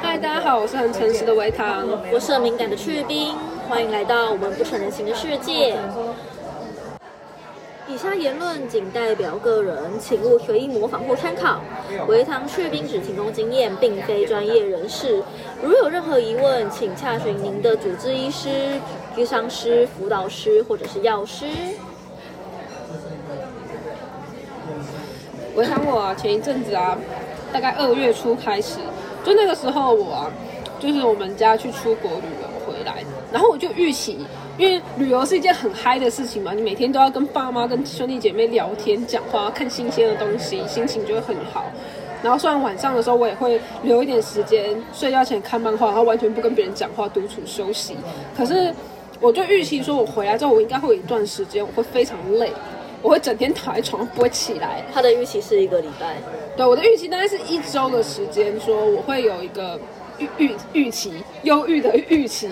嗨，大家好，我是很诚实的维糖。我是很敏感的去冰，欢迎来到我们不成人形的世界。以下言论仅代表个人，请勿随意模仿或参考。维糖去冰只提供经验，并非专业人士。如有任何疑问，请洽询您的主治医师、咨商师、辅导师或者是药师。维糖我啊，前一阵子啊，大概二月初开始，就那个时候我啊，就是我们家去出国旅游回来，然后我就预期，因为旅游是一件很嗨的事情嘛，你每天都要跟爸妈、跟兄弟姐妹聊天、讲话、看新鲜的东西，心情就会很好。然后虽然晚上的时候我也会留一点时间睡觉前看漫画，然后完全不跟别人讲话，独处休息。可是我就预期说，我回来之后我应该会有一段时间我会非常累，我会整天躺在床上不会起来。他的预期是一个礼拜，对，我的预期大概是一周的时间，说我会有一个预预预期，忧郁的预期，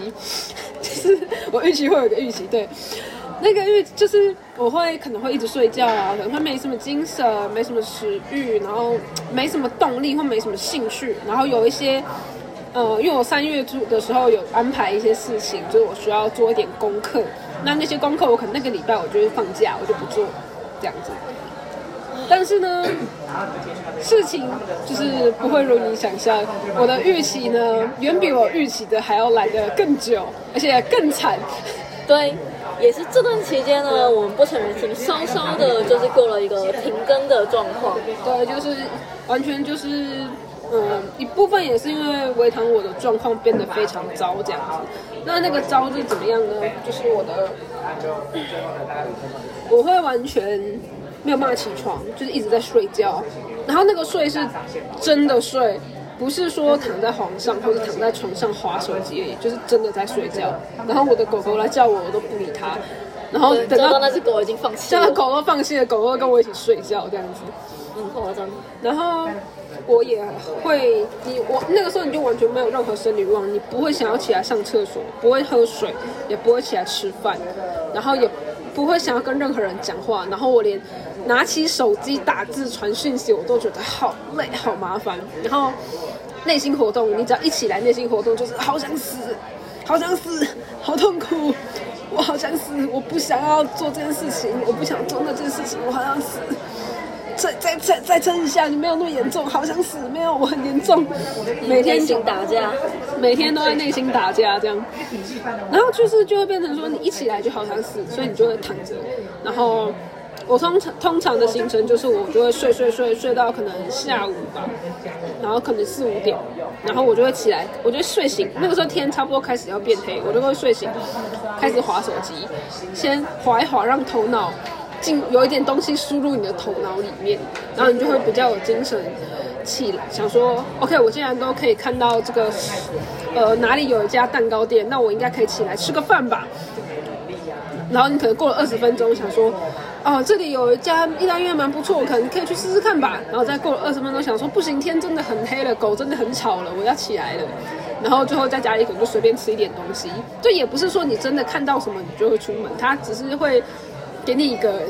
就是我预期会有一个预期，对，那个预就是我会可能会一直睡觉啊，可能会没什么精神，没什么食欲，然后没什么动力或没什么兴趣，然后有一些。呃，因为我三月初的时候有安排一些事情，就是我需要做一点功课。那那些功课我可能那个礼拜我就会放假，我就不做这样子。但是呢，事情就是不会如你想象。我的预期呢，远比我预期的还要来得更久，而且更惨。对，也是这段期间呢，我们不成人形稍稍的就是过了一个停更的状况。对，就是完全就是，嗯，一部分也是因为维糖我的状况变得非常糟这样子。那那个糟是怎么样呢？就是我的，我会完全没有办法起床，就是一直在睡觉。然后那个睡是真的睡，不是说躺在床上或者躺在床上划手机而已，就是真的在睡觉。然后我的狗狗来叫我，我都不理它。然后等到那只狗已经放弃了，狗都放弃了，狗狗跟我一起睡觉这样子。嗯夸张。然后我也会，你我那个时候你就完全没有任何生理欲望，你不会想要起来上厕所，不会喝水，也不会起来吃饭，然后也不会想要跟任何人讲话，然后我连拿起手机打字传讯息我都觉得好累好麻烦，然后内心活动，你只要一起来，内心活动就是好想死，好想死，好痛苦。我好想死，我不想要做这件事情，我不想做那件事情，我好想死。再再再再撑一下，你没有那么严重，好想死，没有，我很严重，每天内心打架，每天都在内心打架这样，然后就是就会变成说你一起来就好想死，所以你就会躺着，然后我通常通常的行程就是我就会睡睡睡睡到可能下午吧，然后可能四五点，然后我就会起来，我就睡醒，那个时候天差不多开始要变黑，我就会睡醒，开始划手机，先划一划，让头脑。进有一点东西输入你的头脑里面，然后你就会比较有精神起来，想说，OK，我既然都可以看到这个，呃，哪里有一家蛋糕店，那我应该可以起来吃个饭吧。然后你可能过了二十分钟，想说，哦，这里有一家意大利面蛮不错，可能可以去试试看吧。然后再过了二十分钟，想说，不行，天真的很黑了，狗真的很吵了，我要起来了。然后最后在家里可能就随便吃一点东西，这也不是说你真的看到什么你就会出门，它只是会。给你一个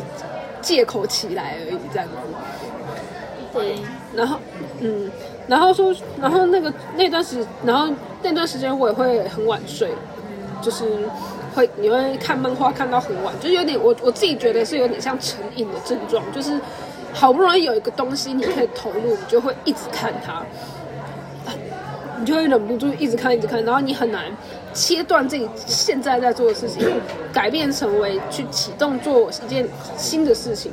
借口起来而已，这样子。对，然后，嗯，然后说，然后那个那段时，然后那段时间我也会很晚睡，就是会你会看漫画看到很晚，就有点我我自己觉得是有点像成瘾的症状，就是好不容易有一个东西你可以投入，你就会一直看它，你就会忍不住一直看一直看，然后你很难。切断自己现在在做的事情，改变成为去启动做一件新的事情。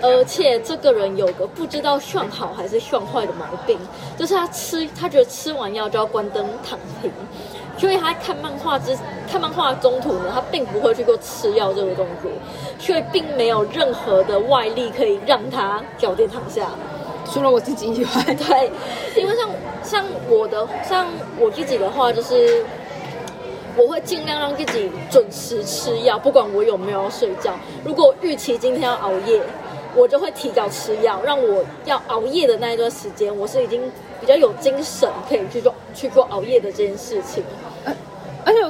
而且这个人有个不知道算好还是算坏的毛病，就是他吃，他觉得吃完药就要关灯躺平，所以他看漫画之看漫画中途呢，他并不会去做吃药这个动作，所以并没有任何的外力可以让他脚垫躺下，除了我自己以外。对，因为像像我的像我自己的话就是。我会尽量让自己准时吃药，不管我有没有睡觉。如果预期今天要熬夜，我就会提早吃药，让我要熬夜的那一段时间，我是已经比较有精神，可以去做去做熬夜的这件事情。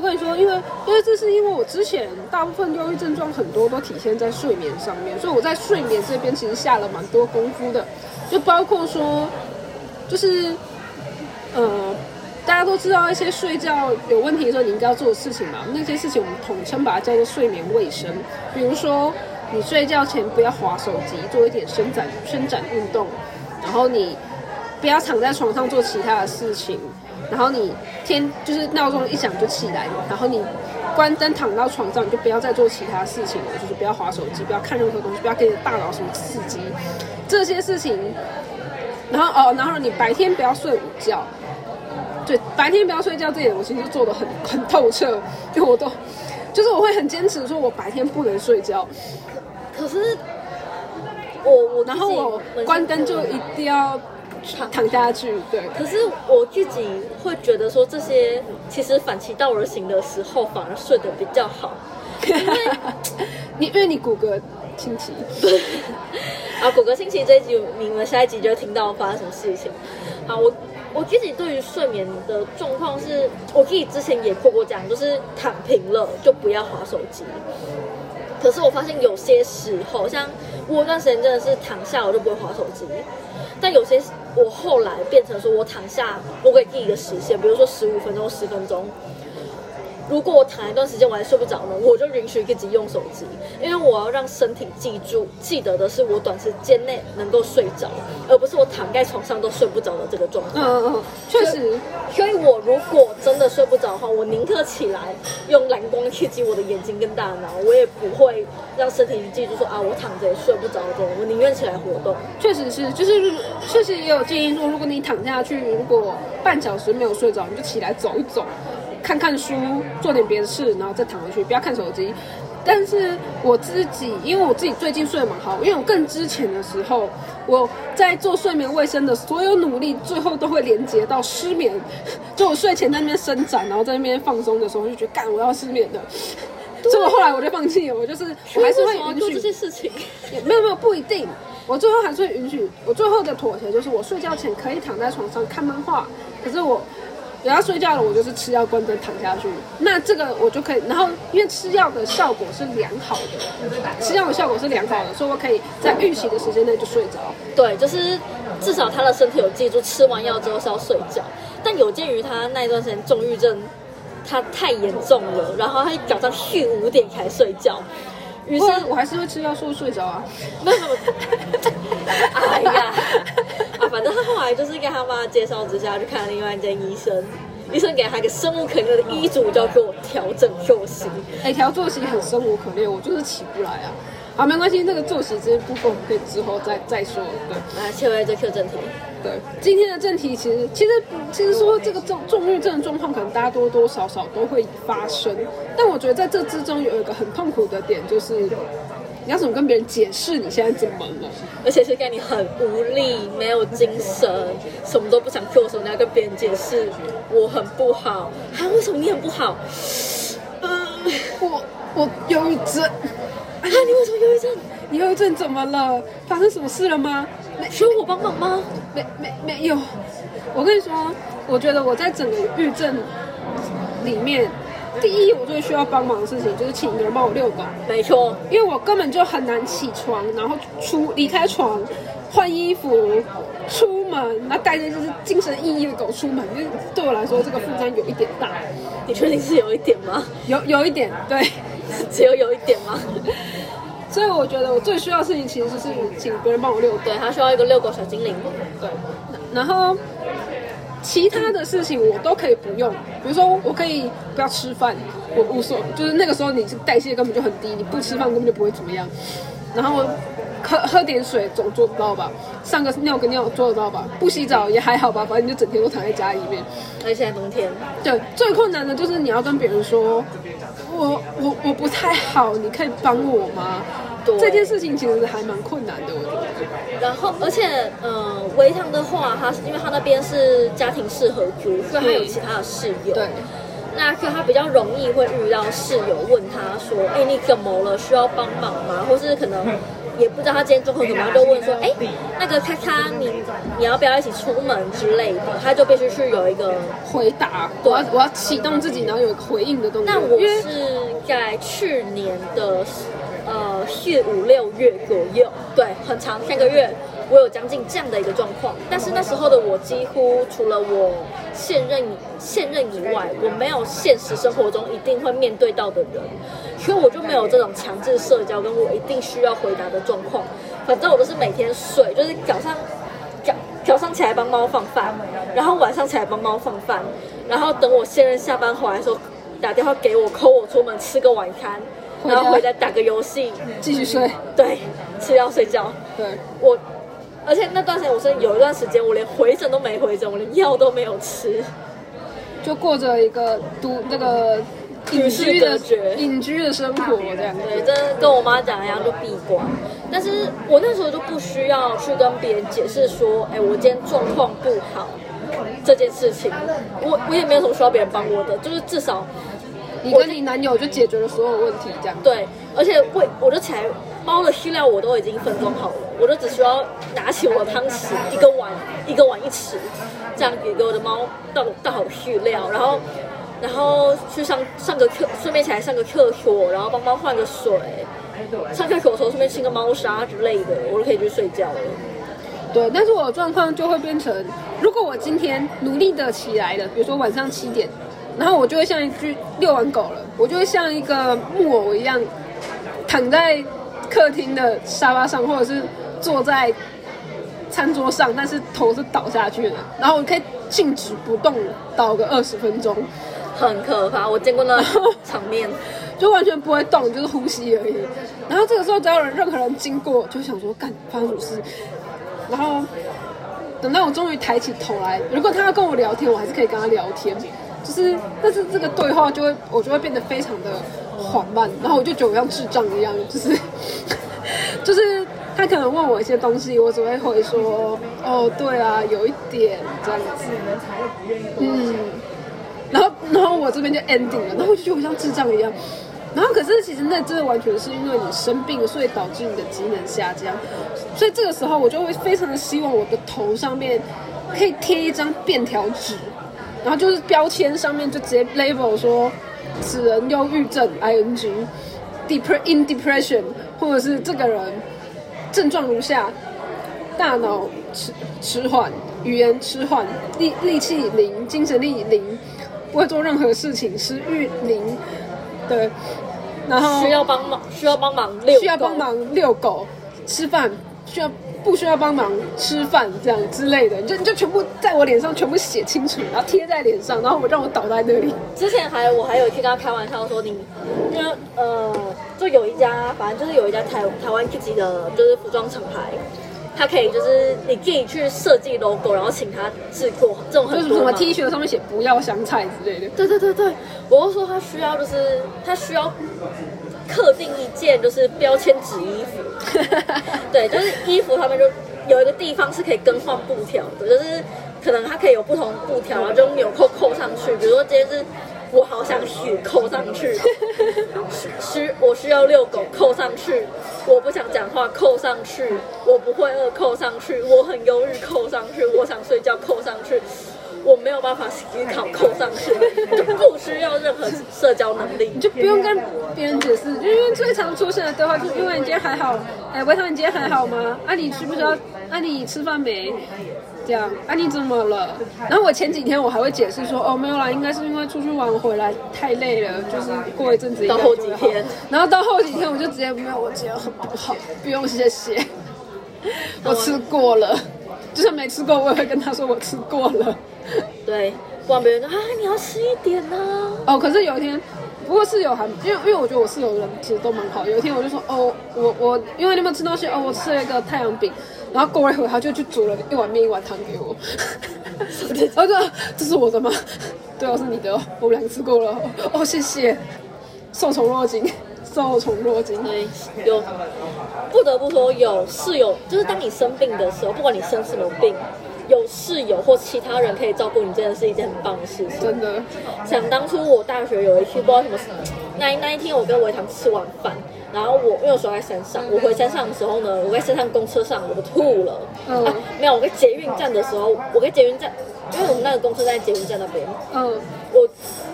我跟你说，因为因为这是因为我之前大部分忧郁症状很多都体现在睡眠上面，所以我在睡眠这边其实下了蛮多功夫的，就包括说。就是呃，大家都知道一些睡觉有问题的时候你应该要做的事情嘛，那些事情我们统称把它叫做睡眠卫生。比如说，你睡觉前不要划手机，做一点伸展伸展运动，然后你不要躺在床上做其他的事情，然后你天就是闹钟一响就起来，然后你关灯躺到床上，你就不要再做其他事情了，就是不要划手机，不要看任何东西，不要给你的大脑什么刺激，这些事情。然后哦，然后你白天不要睡午觉，对，白天不要睡觉这点我其实做的很很透彻，就我都就是我会很坚持说我白天不能睡觉，可是我我然后我关灯就一定要躺下去，对。可是我自己会觉得说，这些其实反其道而行的时候，反而睡得比较好。你 因为你骨骼清奇，啊，骨骼清奇这一集，你们下一集就会听到发生什么事情。好，我我自己对于睡眠的状况是，我自己之前也破过这样，就是躺平了就不要划手机。可是我发现有些时候，像我有段时间真的是躺下我就不会划手机，但有些我后来变成说我躺下，我给自己一个时限，比如说十五分钟、十分钟。如果我躺一段时间我还睡不着呢，我就允许自己用手机，因为我要让身体记住、记得的是我短时间内能够睡着，而不是我躺在床上都睡不着的这个状况。嗯嗯，确实。所以我如果真的睡不着的话，我宁可起来用蓝光刺激我的眼睛跟大脑，我也不会让身体记住说啊，我躺着也睡不着的，我宁愿起来活动。确实是，就是确实也有建议说，如果你躺下去，如果半小时没有睡着，你就起来走一走。看看书，做点别的事，然后再躺回去，不要看手机。但是我自己，因为我自己最近睡得蛮好，因为我更之前的时候，我在做睡眠卫生的所有努力，最后都会连接到失眠。就我睡前在那边伸展，然后在那边放松的时候，就觉得干我要失眠的。所以我后来我就放弃了，我就是我还是会允许这些事情。也没有没有不一定，我最后还是会允许。我最后的妥协就是，我睡觉前可以躺在床上看漫画，可是我。要睡觉了，我就是吃药关灯躺下去。那这个我就可以，然后因为吃药的效果是良好的，吃药的效果是良好的，所以我可以在预期的时间内就睡着。对，就是至少他的身体有记住吃完药之后是要睡觉。但有鉴于他那一段时间重郁症，他太严重了，然后他早上续五点才睡觉。于是我还是会吃药睡睡着啊。没有，哎呀。反正他后来就是跟他妈介绍之下去看另外一间医生，医生给他一个生无可恋的医嘱，叫做调整作息。哎，调作息很生无可恋，我就是起不来啊。好，没关系，那个作息这些部分可以之后再再说。对，来切回这 Q 正题。对，今天的正题其实其实其实说这个重重郁症的状况，可能大家多多少少都会发生。但我觉得在这之中有一个很痛苦的点，就是你要怎么跟别人解释你现在怎么了？而且是跟你很无力、没有精神、什么都不想做的时候，你要跟别人解释我很不好。啊，为什么你很不好？嗯，我我忧郁症。啊，你为什么忧郁症？你忧郁症怎么了？发生什么事了吗？需要我帮忙吗？没没没有。我跟你说，我觉得我在整个抑郁症里面。第一，我最需要帮忙的事情就是请别人帮我遛狗。没错，因为我根本就很难起床，然后出离开床，换衣服，出门，那带着就是精神奕奕的狗出门，就对我来说这个负担有一点大。你确定是有一点吗？有有一点，对，只有有一点吗？所以我觉得我最需要的事情其实是请别人帮我遛。对他需要一个遛狗小精灵。对，然后。其他的事情我都可以不用，比如说我可以不要吃饭，我无所，就是那个时候你是代谢根本就很低，你不吃饭根本就不会怎么样。然后喝喝点水总做不到吧，上个尿个尿做得到吧，不洗澡也还好吧，反正你就整天都躺在家里面。而且现在冬天，对，最困难的就是你要跟别人说，我我我不太好，你可以帮我吗？这件事情其实还蛮困难的，我觉得。然后，而且，嗯，维唐的话，他是因为他那边是家庭式合租，所以他有其他的室友。对。那可他比较容易会遇到室友问他说：“哎，你怎么了？需要帮忙吗？”或是可能也不知道他今天状况怎么样，就问说：“哎，那个咔咔，你你要不要一起出门之类的？”他就必须去有一个回答，我要我要启动自己，然后有回应的动作。那我是在去年的。四五六月左右，对，很长三个月，我有将近这样的一个状况，但是那时候的我几乎除了我现任现任以外，我没有现实生活中一定会面对到的人，所以我就没有这种强制社交跟我一定需要回答的状况。反正我都是每天睡，就是早上早早上起来帮猫放饭，然后晚上起来帮猫放饭，然后等我现任下班回来的时候打电话给我扣我出门吃个晚餐，然后回家打个游戏，继续睡。对，吃药睡觉。对，我，而且那段时间我是有一段时间我连回诊都没回诊，我连药都没有吃，就过着一个独那个隐居的与世隔绝隐居的生活这样。对，真的跟我妈讲一样，就闭关。但是我那时候就不需要去跟别人解释说，哎，我今天状况不好这件事情，我我也没有什么需要别人帮我的，就是至少你跟你男友就解决了所有问题这样。对，而且喂，我就起来，猫的饲料我都已经分装好了，我就只需要拿起我的汤匙，一个碗一个碗一匙，这样给给我的猫倒倒好饲料，然后然后去上上个课，顺便起来上个厕所，然后帮猫换个水，上厕所的时候顺便清个猫砂之类的，我就可以去睡觉了。对，但是我的状况就会变成，如果我今天努力的起来了，比如说晚上七点，然后我就会像一只遛完狗了，我就会像一个木偶一样，躺在客厅的沙发上，或者是坐在餐桌上，但是头是倒下去的，然后我可以静止不动倒个二十分钟，很可怕，我见过那场面。就完全不会动，就是呼吸而已。然后这个时候只要有任何人经过，就想说干发生什么事。然后等到我终于抬起头来，如果他要跟我聊天，我还是可以跟他聊天。就是，但是这个对话就会，我就会变得非常的缓慢，然后我就觉得我像智障一样，就是，就是他可能问我一些东西，我只会回说，哦，对啊，有一点这样子，嗯，然后，然后我这边就 ending 了，然后我就觉得我像智障一样。然后可是其实那真的完全是因为你生病，所以导致你的机能下降。所以这个时候我就会非常的希望我的头上面可以贴一张便条纸，然后就是标签上面就直接 label 说此人忧郁症 ing depre in depression，或者是这个人症状如下：大脑迟迟缓、语言迟缓、力力气零、精神力零，不会做任何事情，食欲零。对，然后需要帮忙，需要帮忙遛，需要帮忙遛狗、吃饭，需要不需要帮忙吃饭这样之类的，你就你就全部在我脸上全部写清楚，然后贴在脸上，然后我让我倒在那里。之前还我还有一天跟他开玩笑说你，因为呃，就有一家，反正就是有一家台台湾自己的就是服装厂牌，他可以就是你自己去设计 logo，然后请他制作，这种就是什么 T 恤上面写不要香菜之类的。对对对对，我就说他需要就是他需要刻定一件就是标签纸衣服，对，就是衣服他们就有一个地方是可以更换布条的，就是可能它可以有不同布条，然后就用纽扣扣上去。比如说今天是我好想许扣上去，需我需要遛狗扣上去，我不想讲话扣上去，我不会饿扣上去，我很忧郁扣上去，我想睡觉扣上去。我没有办法思考，扣上去，就不需要任何社交能力，你就不用跟别人解释，因为最常出现的对话就是因为你今天还好，哎，维涛你今天还好吗？啊，你需不需要？啊，你吃饭没？这样，啊，你怎么了？然后我前几天我还会解释说，哦，没有啦，应该是因为出去玩回来太累了，就是过一阵子到后几天，然后到后几天我就直接没有，我今天很不好，不用谢谢，我吃过了，就算没吃过，我也会跟他说我吃过了。对，不然别人说啊，你要吃一点呢、哦，可是有一天，不过室友还因为因为我觉得我室友人其实都蛮好。有一天我就说哦，我我因为你们吃东西哦，我吃了一个太阳饼，然后过了一会儿他就去煮了一碗面一碗汤给我，然后就说这是我的吗？对哦，是你的哦，我们两个吃过了哦，谢谢，受宠若惊，受宠若惊。对，有不得不说，有室友，就是当你生病的时候，不管你生什么病，有室友或其他人可以照顾你，真的是一件很棒的事情。真的，想当初我大学有一次不知道什么事，那那一天我跟维堂吃完饭，然后我因为我守在山上，我回山上的时候呢，我在山上公车上我吐了，嗯啊没有，我在捷运站的时候，我在捷运站，因为我们那个公车在捷运站那边，嗯我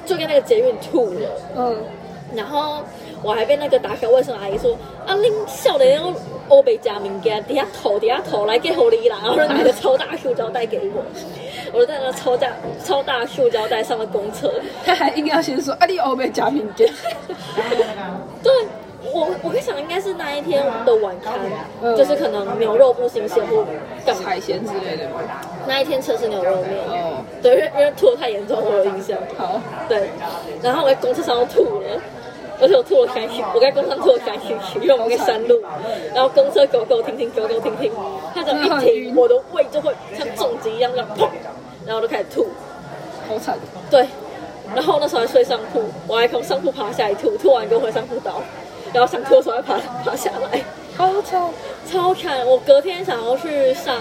就跟那个捷运吐了，嗯，然后我还被那个打扫卫生阿姨说啊，恁少年要欧北加物件，底下头底下头来给狐狸啦，然后就拿个超大塑胶袋给我，我就在那超大超大塑胶袋上了公车。他还硬要先说啊，你欧美假品件，对我，我在想应该是那一天的晚餐，嗯就是可能牛肉不新鲜或干嘛。海鲜之类的？那一天吃的是牛肉面，哦，对，因为因为吐的太严重，我有印象。好，对，然后我在公车上都吐了，而且我吐了三次，我在公车吐了三次，因为我们在山路，然后公车走走停停，走走停停，它只要一停，我的胃就会像重击一样这样砰，然后我就开始吐，好惨，对，然后那时候还睡上铺，我还从上铺爬下来吐，吐完给我回上铺倒，然后想吐的时候还爬爬下来。好惨，超惨！我隔天想要去上，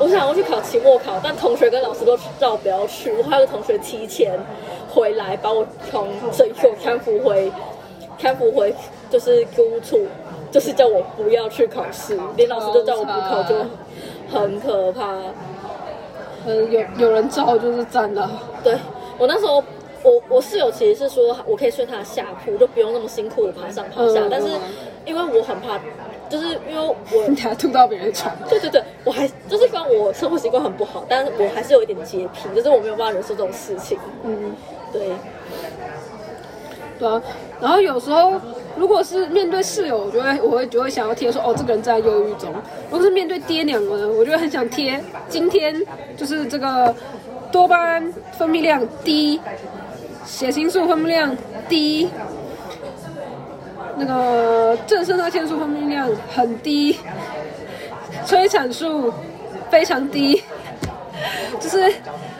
我想要去考期末考，但同学跟老师都叫我不要去。我还有个同学提前回来把我从整所看扶回，看扶回就是督处，就是叫我不要去考试，连老师都叫我不考，就很可怕。嗯，有有人照就是真的，对我那时候，我我室友其实是说我可以睡他的下铺，就不用那么辛苦的爬上爬下，嗯但是因为我很怕，就是因为我 你还吐到别人床，对对对，我还就是虽然我生活习惯很不好，但是我还是有一点洁癖，就是我没有办法忍受这种事情。嗯，对，对啊。然后有时候如果是面对室友，我就会我会就会想要贴说哦，这个人在忧郁中。如果是面对爹娘呢，我就会很想贴今天就是这个多巴胺分泌量低，血清素分泌量低，那个正肾上腺素分泌量很低，催产素非常低，就是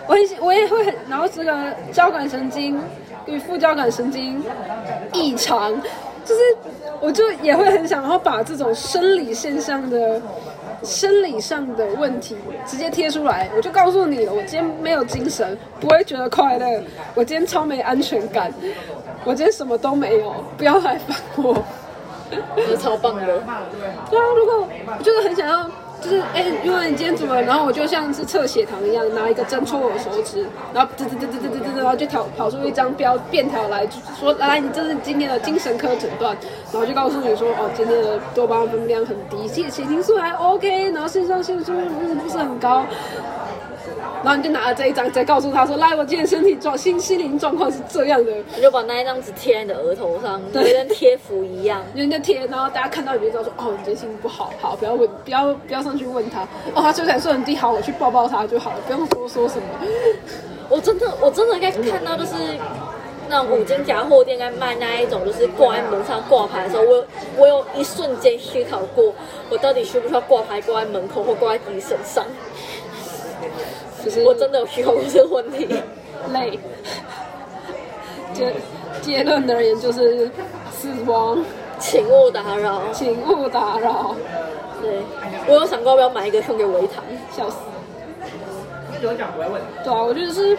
我很我也会很，然后这个交感神经与副交感神经异常，就是我就也会很想要把这种生理现象的。生理上的问题直接贴出来，我就告诉你了，我今天没有精神，不会觉得快乐，我今天超没安全感，我今天什么都没有，不要来烦我。我觉得超棒的。对啊，如果我就是很想要，就是哎，如果你今天怎么，然后我就像是测血糖一样，拿一个针戳我手指，然后滋滋滋滋滋滋滋，然后就跑跑出一张标便条来，就说来，你这是今天的精神科诊断，然后就告诉你说，哦，今天的多巴胺分泌量很低，血血清素还 OK，然后肾上腺素嗯不是很高。然后你就拿了这一张，再告诉他说：“来，我今天身体状心心灵状况是这样的。”你就把那一张纸贴在你的额头上，就对跟贴符一样。人家贴，然后大家看到你就知道说，哦，你今天心情不好，好，不要问，不要不要上去问他，哦，他催产素很低，好，我去抱抱他就好了，不用多说什么。我真的，我真的应该看到就是那种五金杂货店在卖那一种，就是挂在门上挂牌的时候，我有我有一瞬间思考过，我到底需不需要挂牌挂在门口或挂在自己身上？就是我真的有思考过这个问题。累。结结论而言就是死亡，请勿打扰。请勿打扰，对，我有想过要不要买一个送给维唐。笑死。对啊，我觉得是，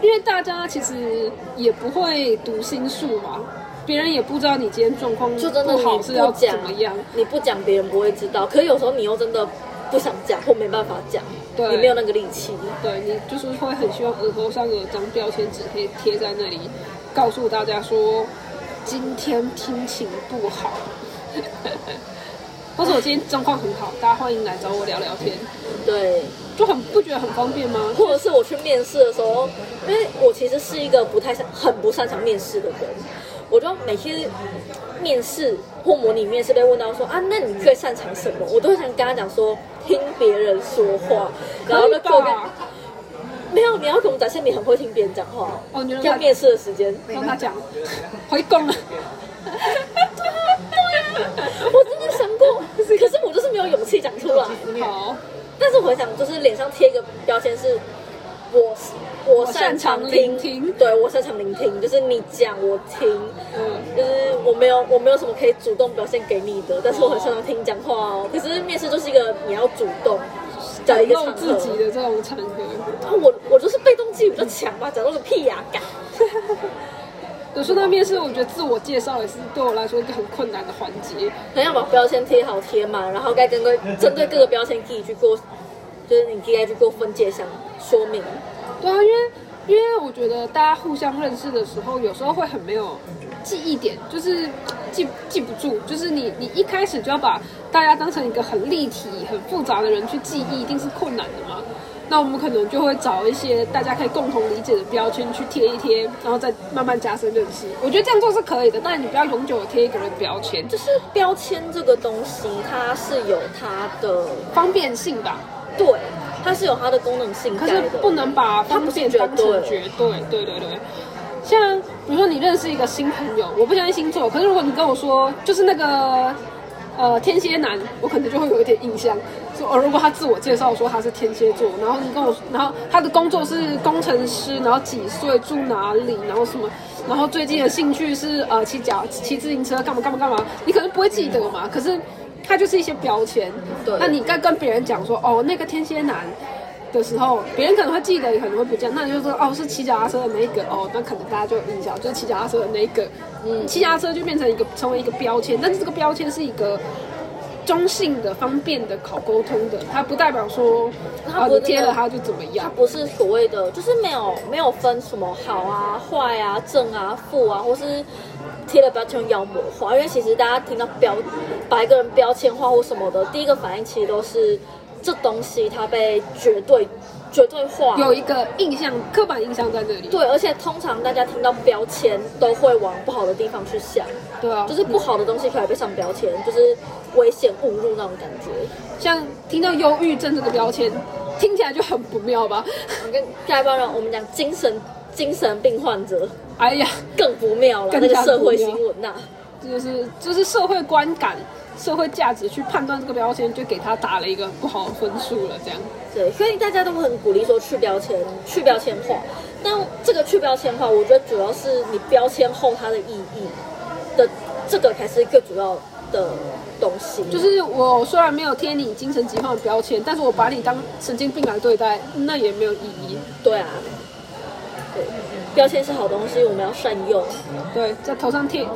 因为大家其实也不会读心术嘛，别人也不知道你今天状况就真的好是要怎么样。你不讲别人不会知道，可是有时候你又真的不想讲或没办法讲，对你没有那个力气。对你就是会很希望额头上有张标签纸可以贴在那里，告诉大家说今天心情不好，或者我今天状况很好，大家欢迎来找我聊聊天，对，就很不觉得很方便吗？或者是我去面试的时候，因为我其实是一个不太擅、很不擅长面试的人，我就每次面试或模拟面试被问到说啊，那你最擅长什么？我都会想跟他讲说，听别人说话，然后就做个吧？没有，你要给我们展现你很会听别人讲话。哦，你觉得他像面试的时间，让他讲回宫了，我真的想过，可是我就是没有勇气讲出来。好，但是我很想，就是脸上贴一个标签是，我我擅长聆听对我擅长聆听，就是你讲我听，嗯，就是我没有我没有什么可以主动表现给你的，但是我很擅长听你讲话哦。可是面试就是一个你要主动的一个自己，的这种场合。然后我我就是被动技比较强吧，讲到个屁呀、干。有时候那面试，我觉得自我介绍也是对我来说一个很困难的环节。很要把标签贴好贴满，然后该针对针对各个标签自己去做，就是你应该去做分界项说明。对啊，因为因为我觉得大家互相认识的时候，有时候会很没有记忆点，就是记记不住，就是你你一开始就要把大家当成一个很立体、很复杂的人去记忆，一定是困难的嘛。那我们可能就会找一些大家可以共同理解的标签去贴一贴，然后再慢慢加深认识。我觉得这样做是可以的，但是你不要永久的贴一个人标签，就是标签这个东西，它是有它的方便性吧。对，它是有它的功能性可是。不能把方便当成绝对，对对对。像比如说你认识一个新朋友，我不相信星座，可是如果你跟我说就是那个呃天蝎男，我可能就会有一点印象。说哦，如果他自我介绍说他是天蝎座，然后你跟我，然后他的工作是工程师，然后几岁住哪里，然后什么，然后最近的兴趣是呃骑脚骑自行车干嘛干嘛干嘛，你可能不会记得嘛，可是它就是一些标签。对那你该跟别人讲说哦那个天蝎男。的时候，别人可能会记得，也可能会不记得。那你就说哦，是骑脚踏车的那一个哦，那可能大家就有印象，就是骑脚踏车的那一个。嗯，骑脚踏车就变成一个成为一个标签，但是这个标签是一个中性的、方便的、好沟通的，它不代表说啊它不贴了它就怎么样它。不是所谓的，就是没有没有分什么好啊、坏啊、正啊、负啊，或是贴了标签妖魔化。因为其实大家听到标把一个人标签化或什么的，第一个反应其实都是这东西它被绝对绝对化。有一个印象、刻板印象在这里。对，而且通常大家听到标签都会往不好的地方去想，对啊，就是不好的东西可以被上标签，就是危险误入那种感觉。像听到忧郁症这个标签，听起来就很不妙吧？我跟下一班人我们讲精神精神病患者哎呀，更不妙了，更那个社会新闻呐、这就是就是社会观感、社会价值去判断这个标签，就给他打了一个不好的分数了。这样，对，所以大家都很鼓励说去标签、去标签化。但这个去标签化，我觉得主要是你标签后它的意义的这个才是最主要的东西。就是我虽然没有贴你精神疾患的标签，但是我把你当神经病来对待，那也没有意义。对啊，对，标签是好东西，我们要善用。对，在头上贴，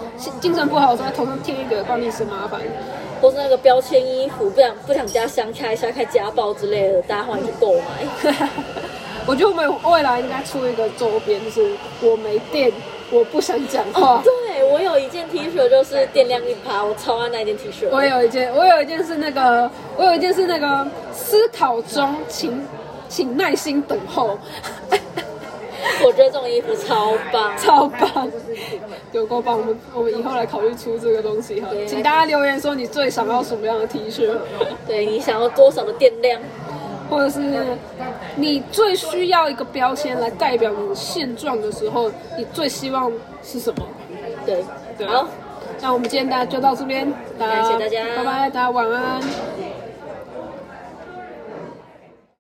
精神不好的时候在头上贴一个，帮你省麻烦。或是那个标签衣服，不想不想加香开，下开家暴之类的，大家欢迎去购买。我觉得我们未来应该出一个周边，就是我没电，我不想讲话。对我有一件 T 恤，就是电量一趴，我超爱那件 T 恤。我有一件，我有一件是那个，我有一件是那个思考中，请请耐心等候，我觉得这种衣服超棒。超棒，有够棒！我们我们以后来考虑出这个东西哈，请大家留言说你最想要什么样的 T 恤，对你想要多少的电量？或者是你最需要一个标签来代表你的现状的时候，你最希望是什么？对，对好，那我们今天大家就到这边，大感谢大家拜拜，大家晚安。